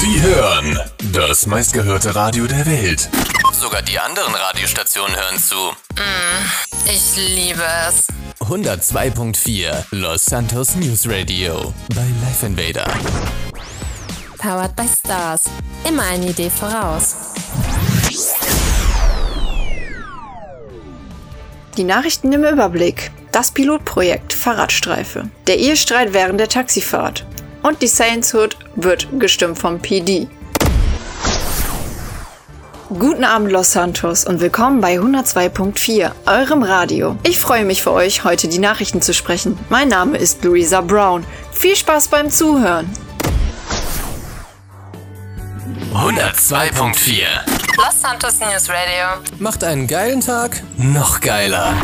Sie hören das meistgehörte Radio der Welt. Sogar die anderen Radiostationen hören zu. Ich liebe es. 102.4 Los Santos News Radio bei Life Invader. Powered by Stars. Immer eine Idee voraus. Die Nachrichten im Überblick. Das Pilotprojekt Fahrradstreife. Der Ehestreit während der Taxifahrt. Und die Saints Hood wird gestimmt vom PD. Guten Abend Los Santos und willkommen bei 102.4, eurem Radio. Ich freue mich für euch, heute die Nachrichten zu sprechen. Mein Name ist Louisa Brown. Viel Spaß beim Zuhören. 102.4 Los Santos News Radio. Macht einen geilen Tag noch geiler.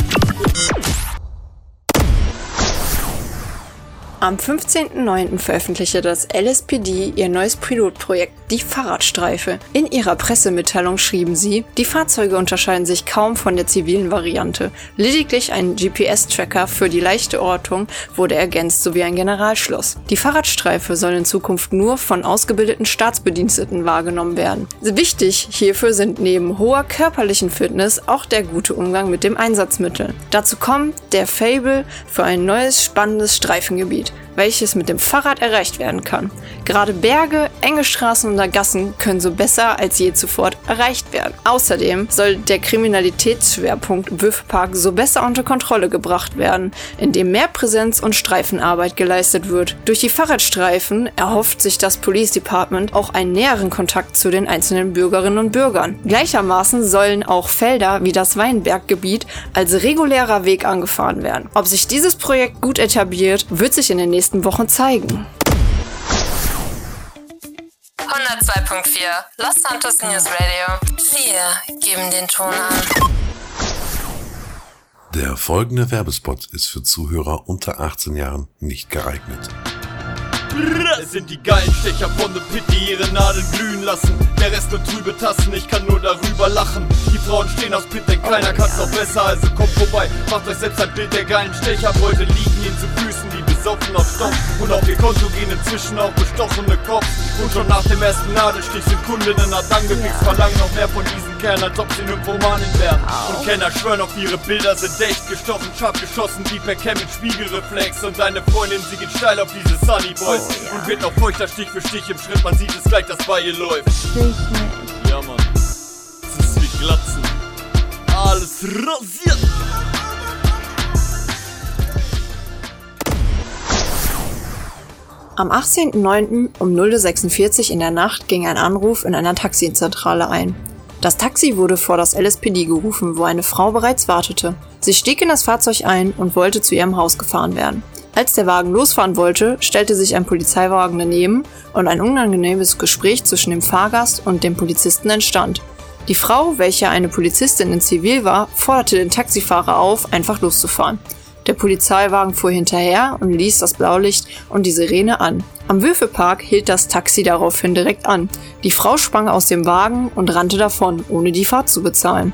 Am 15.09. veröffentlichte das LSPD ihr neues Pilotprojekt Die Fahrradstreife. In ihrer Pressemitteilung schrieben sie, die Fahrzeuge unterscheiden sich kaum von der zivilen Variante. Lediglich ein GPS-Tracker für die leichte Ortung wurde ergänzt sowie ein Generalschloss. Die Fahrradstreife soll in Zukunft nur von ausgebildeten Staatsbediensteten wahrgenommen werden. Wichtig hierfür sind neben hoher körperlichen Fitness auch der gute Umgang mit dem Einsatzmittel. Dazu kommt der Fable für ein neues spannendes Streifengebiet welches mit dem Fahrrad erreicht werden kann. Gerade Berge, enge Straßen und Gassen können so besser als je zuvor erreicht werden. Außerdem soll der Kriminalitätsschwerpunkt Würfpark so besser unter Kontrolle gebracht werden, indem mehr Präsenz und Streifenarbeit geleistet wird. Durch die Fahrradstreifen erhofft sich das Police Department auch einen näheren Kontakt zu den einzelnen Bürgerinnen und Bürgern. Gleichermaßen sollen auch Felder wie das Weinberggebiet als regulärer Weg angefahren werden. Ob sich dieses Projekt gut etabliert, wird sich in den nächsten nächsten Wochen zeigen. 102.4 Los Santos News Radio. Wir geben den Ton an. Der folgende Werbespot ist für Zuhörer unter 18 Jahren nicht geeignet. Es sind die geilen Stecher von The Pit, die ihre Nadeln glühen lassen. Der Rest nur trübe Tassen, ich kann nur darüber lachen. Die Frauen stehen aus Pit, denn keiner kann's noch besser, also kommt vorbei. Macht euch selbst ein Bild der geilen Stecherbeute, liegen ihnen zu Füßen, besoffen auf Stoff. Und auf ihr Konto gehen inzwischen auch bestochene Kopf. Und schon nach dem ersten Nadelstich sind Kundinnen hart angefixt, verlangen noch mehr von diesen Kerlen, als ob sie Nymphomanen wären. Und Kenner schwören auf ihre Bilder, sind echt gestochen, scharf geschossen, wie per Cam mit Spiegelreflex. Und deine Freundin, sie geht steil auf diese Sunny Boys. Und wird noch feuchter Stich für Stich im Schritt, man sieht es gleich, dass bei ihr läuft. Ja, Mann. Es ist wie Glatzen. Alles rasiert. Am 18.09. um 0.46 Uhr in der Nacht ging ein Anruf in einer Taxizentrale ein. Das Taxi wurde vor das LSPD gerufen, wo eine Frau bereits wartete. Sie stieg in das Fahrzeug ein und wollte zu ihrem Haus gefahren werden. Als der Wagen losfahren wollte, stellte sich ein Polizeiwagen daneben und ein unangenehmes Gespräch zwischen dem Fahrgast und dem Polizisten entstand. Die Frau, welche eine Polizistin in Zivil war, forderte den Taxifahrer auf, einfach loszufahren. Der Polizeiwagen fuhr hinterher und ließ das Blaulicht und die Sirene an. Am Würfelpark hielt das Taxi daraufhin direkt an. Die Frau sprang aus dem Wagen und rannte davon, ohne die Fahrt zu bezahlen.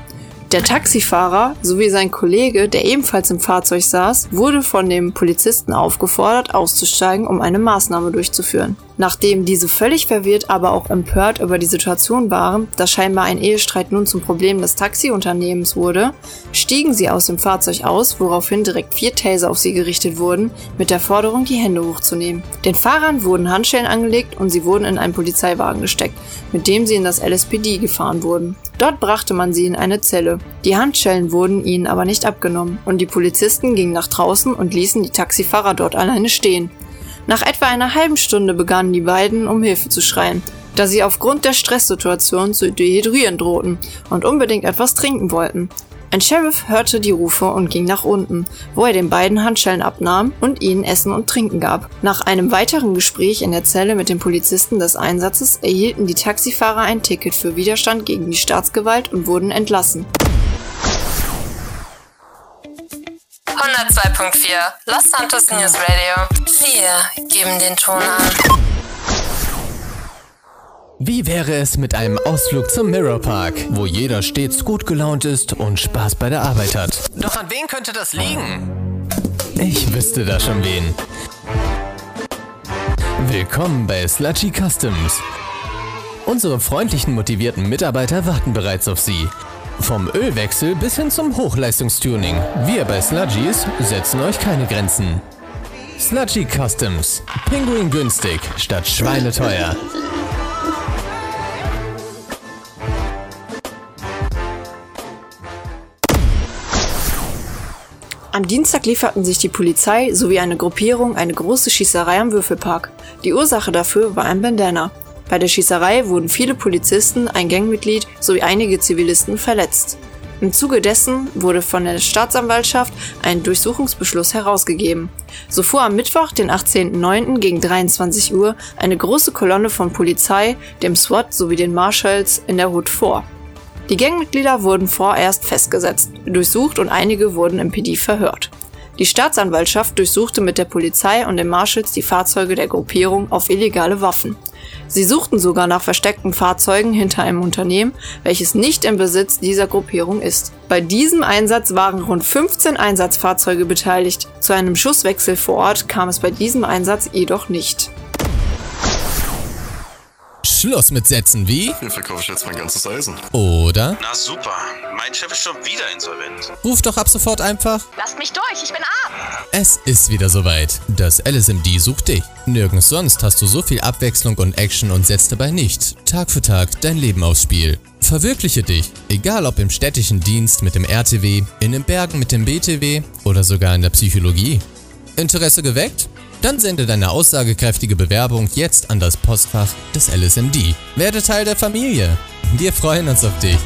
Der Taxifahrer sowie sein Kollege, der ebenfalls im Fahrzeug saß, wurde von dem Polizisten aufgefordert, auszusteigen, um eine Maßnahme durchzuführen. Nachdem diese völlig verwirrt, aber auch empört über die Situation waren, dass scheinbar ein Ehestreit nun zum Problem des Taxiunternehmens wurde, stiegen sie aus dem Fahrzeug aus, woraufhin direkt vier Taser auf sie gerichtet wurden, mit der Forderung, die Hände hochzunehmen. Den Fahrern wurden Handschellen angelegt und sie wurden in einen Polizeiwagen gesteckt, mit dem sie in das LSPD gefahren wurden. Dort brachte man sie in eine Zelle. Die Handschellen wurden ihnen aber nicht abgenommen und die Polizisten gingen nach draußen und ließen die Taxifahrer dort alleine stehen. Nach etwa einer halben Stunde begannen die beiden um Hilfe zu schreien, da sie aufgrund der Stresssituation zu dehydrieren drohten und unbedingt etwas trinken wollten. Ein Sheriff hörte die Rufe und ging nach unten, wo er den beiden Handschellen abnahm und ihnen Essen und Trinken gab. Nach einem weiteren Gespräch in der Zelle mit den Polizisten des Einsatzes erhielten die Taxifahrer ein Ticket für Widerstand gegen die Staatsgewalt und wurden entlassen. 102.4 Los Santos News Radio. Wir geben den Ton an. Wie wäre es mit einem Ausflug zum Mirror Park, wo jeder stets gut gelaunt ist und Spaß bei der Arbeit hat? Doch an wen könnte das liegen? Ich wüsste da schon wen. Willkommen bei Sludgy Customs. Unsere freundlichen, motivierten Mitarbeiter warten bereits auf Sie. Vom Ölwechsel bis hin zum Hochleistungstuning. Wir bei Sludgies setzen euch keine Grenzen. Sludgy Customs. Pinguin günstig statt schweineteuer. Am Dienstag lieferten sich die Polizei sowie eine Gruppierung eine große Schießerei am Würfelpark. Die Ursache dafür war ein Bandana. Bei der Schießerei wurden viele Polizisten, ein Gangmitglied sowie einige Zivilisten verletzt. Im Zuge dessen wurde von der Staatsanwaltschaft ein Durchsuchungsbeschluss herausgegeben. So fuhr am Mittwoch, den 18.09. gegen 23 Uhr eine große Kolonne von Polizei, dem SWAT sowie den Marshalls in der Hut vor. Die Gangmitglieder wurden vorerst festgesetzt, durchsucht und einige wurden im PD verhört. Die Staatsanwaltschaft durchsuchte mit der Polizei und den Marshals die Fahrzeuge der Gruppierung auf illegale Waffen. Sie suchten sogar nach versteckten Fahrzeugen hinter einem Unternehmen, welches nicht im Besitz dieser Gruppierung ist. Bei diesem Einsatz waren rund 15 Einsatzfahrzeuge beteiligt. Zu einem Schusswechsel vor Ort kam es bei diesem Einsatz jedoch nicht. Schluss mit Sätzen wie Hier verkaufe ich jetzt mein ganzes Eisen. oder Na super, mein Chef ist schon wieder insolvent. ruf doch ab sofort einfach Lasst mich durch, ich bin arm. Es ist wieder soweit. Das LSMD sucht dich. Nirgends sonst hast du so viel Abwechslung und Action und setzt dabei nicht Tag für Tag dein Leben aufs Spiel. Verwirkliche dich, egal ob im städtischen Dienst mit dem RTW, in den Bergen mit dem BTW oder sogar in der Psychologie. Interesse geweckt? Dann sende deine aussagekräftige Bewerbung jetzt an das Postfach des LSMD. Werde Teil der Familie. Wir freuen uns auf dich.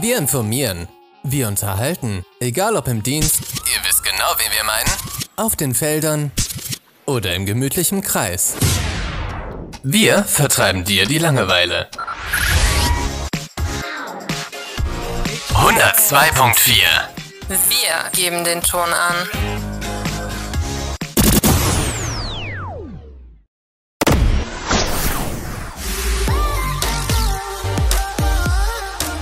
Wir informieren. Wir unterhalten. Egal ob im Dienst, ihr wisst genau, wen wir meinen, auf den Feldern oder im gemütlichen Kreis. Wir vertreiben dir die Langeweile. 102.4 Wir geben den Ton an.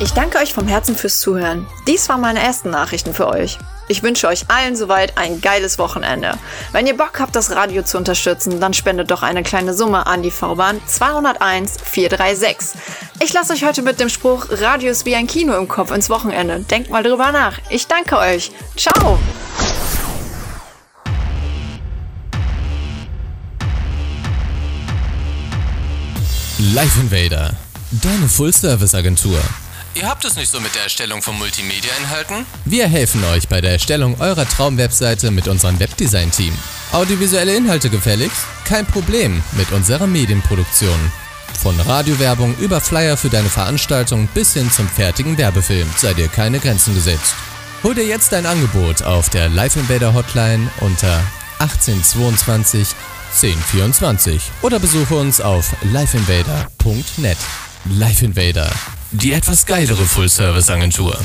Ich danke euch vom Herzen fürs Zuhören. Dies waren meine ersten Nachrichten für euch. Ich wünsche euch allen soweit ein geiles Wochenende. Wenn ihr Bock habt, das Radio zu unterstützen, dann spendet doch eine kleine Summe an die V-Bahn 201 436. Ich lasse euch heute mit dem Spruch Radio ist wie ein Kino im Kopf ins Wochenende. Denkt mal drüber nach. Ich danke euch. Ciao! Life Invader, deine Full-Service-Agentur. Ihr habt es nicht so mit der Erstellung von Multimedia-Inhalten? Wir helfen euch bei der Erstellung eurer Traumwebseite mit unserem Webdesign-Team. Audiovisuelle Inhalte gefälligst? Kein Problem mit unserer Medienproduktion. Von Radiowerbung über Flyer für deine Veranstaltung bis hin zum fertigen Werbefilm sei dir keine Grenzen gesetzt. Hol dir jetzt dein Angebot auf der Live Invader Hotline unter 1822 1024 oder besuche uns auf liveinvader.net. Live Invader, die etwas geilere Full-Service-Agentur.